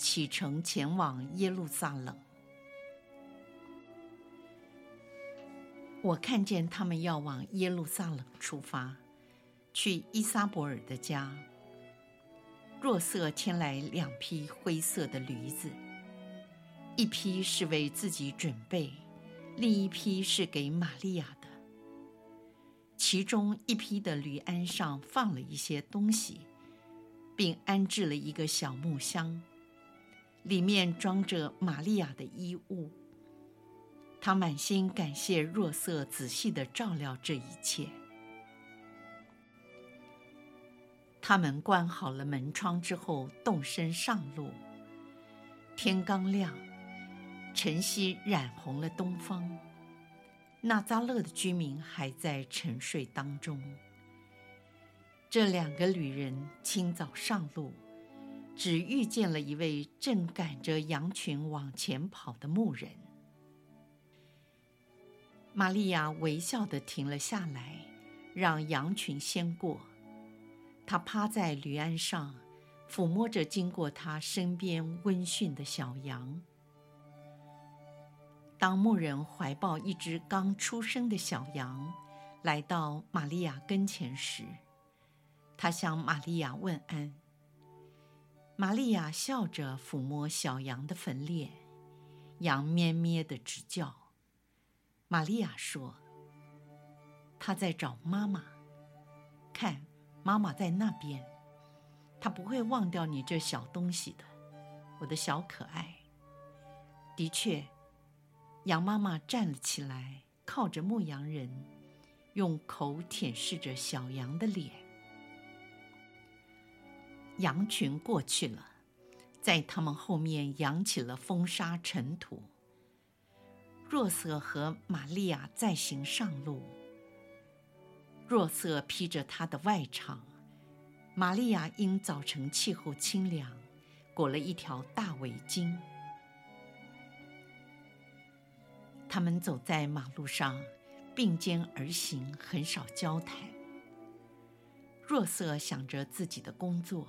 启程前往耶路撒冷。我看见他们要往耶路撒冷出发，去依撒伯尔的家。若瑟牵来两匹灰色的驴子，一匹是为自己准备，另一匹是给玛利亚的。其中一匹的驴鞍上放了一些东西，并安置了一个小木箱。里面装着玛利亚的衣物。他满心感谢若瑟仔细的照料这一切。他们关好了门窗之后，动身上路。天刚亮，晨曦染红了东方。纳扎勒的居民还在沉睡当中。这两个旅人清早上路。只遇见了一位正赶着羊群往前跑的牧人。玛利亚微笑地停了下来，让羊群先过。她趴在驴鞍上，抚摸着经过她身边温驯的小羊。当牧人怀抱一只刚出生的小羊来到玛利亚跟前时，他向玛利亚问安。玛利亚笑着抚摸小羊的粉脸，羊咩咩地直叫。玛利亚说：“他在找妈妈，看，妈妈在那边，他不会忘掉你这小东西的，我的小可爱。”的确，羊妈妈站了起来，靠着牧羊人，用口舔舐着小羊的脸。羊群过去了，在他们后面扬起了风沙尘土。若瑟和玛利亚再行上路。若瑟披着他的外裳，玛利亚因早晨气候清凉，裹了一条大围巾。他们走在马路上，并肩而行，很少交谈。若瑟想着自己的工作。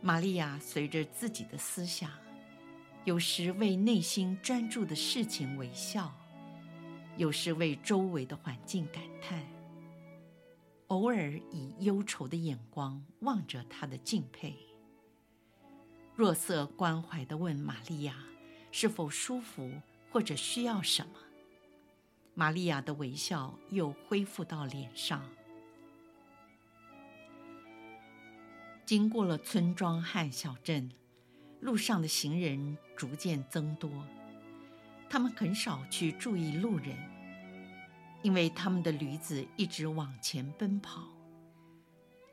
玛利亚随着自己的思想，有时为内心专注的事情微笑，有时为周围的环境感叹，偶尔以忧愁的眼光望着他的敬佩。若瑟关怀地问玛利亚：“是否舒服，或者需要什么？”玛利亚的微笑又恢复到脸上。经过了村庄和小镇，路上的行人逐渐增多。他们很少去注意路人，因为他们的驴子一直往前奔跑，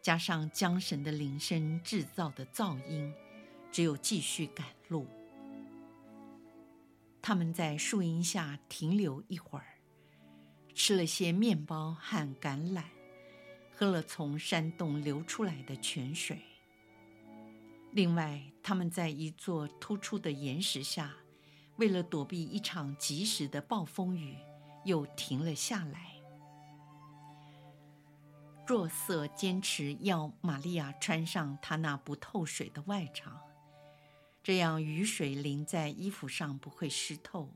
加上缰绳的铃声制造的噪音，只有继续赶路。他们在树荫下停留一会儿，吃了些面包和橄榄。喝了从山洞流出来的泉水。另外，他们在一座突出的岩石下，为了躲避一场及时的暴风雨，又停了下来。若瑟坚持要玛利亚穿上她那不透水的外裳，这样雨水淋在衣服上不会湿透。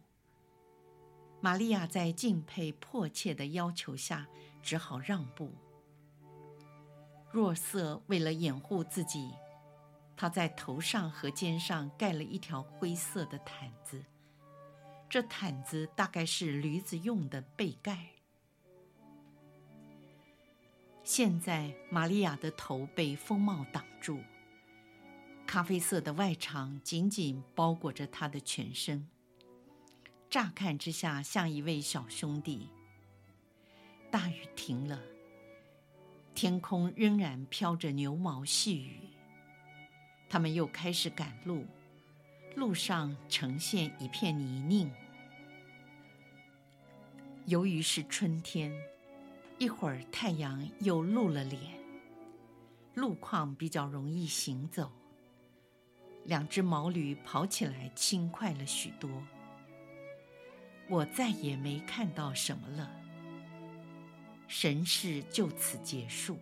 玛利亚在敬佩迫切的要求下，只好让步。若瑟为了掩护自己，他在头上和肩上盖了一条灰色的毯子。这毯子大概是驴子用的背盖。现在，玛利亚的头被风帽挡住，咖啡色的外裳紧紧包裹着她的全身。乍看之下，像一位小兄弟。大雨停了。天空仍然飘着牛毛细雨，他们又开始赶路，路上呈现一片泥泞。由于是春天，一会儿太阳又露了脸，路况比较容易行走。两只毛驴跑起来轻快了许多。我再也没看到什么了。神事就此结束。